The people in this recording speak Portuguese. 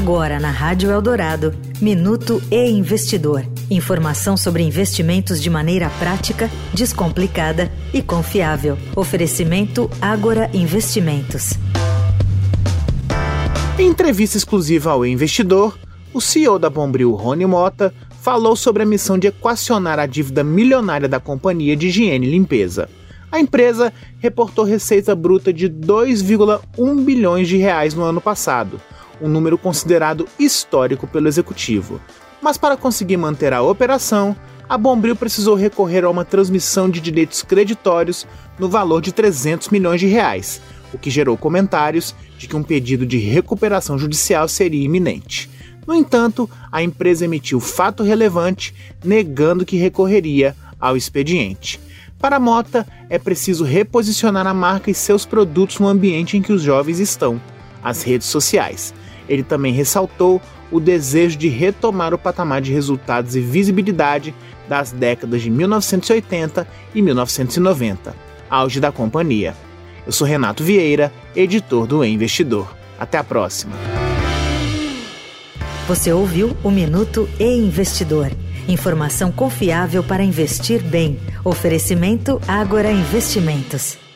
Agora na Rádio Eldorado, Minuto e Investidor. Informação sobre investimentos de maneira prática, descomplicada e confiável. Oferecimento Agora Investimentos. Em entrevista exclusiva ao investidor, o CEO da Bombril, Rony Mota, falou sobre a missão de equacionar a dívida milionária da companhia de higiene e limpeza. A empresa reportou receita bruta de 2,1 bilhões de reais no ano passado, um número considerado histórico pelo executivo. Mas para conseguir manter a operação, a Bombril precisou recorrer a uma transmissão de direitos creditórios no valor de 300 milhões de reais, o que gerou comentários de que um pedido de recuperação judicial seria iminente. No entanto, a empresa emitiu fato relevante negando que recorreria ao expediente. Para a Mota, é preciso reposicionar a marca e seus produtos no ambiente em que os jovens estão, as redes sociais. Ele também ressaltou o desejo de retomar o patamar de resultados e visibilidade das décadas de 1980 e 1990, auge da companhia. Eu sou Renato Vieira, editor do e Investidor. Até a próxima. Você ouviu o Minuto e Investidor. Informação confiável para investir bem. Oferecimento Agora Investimentos.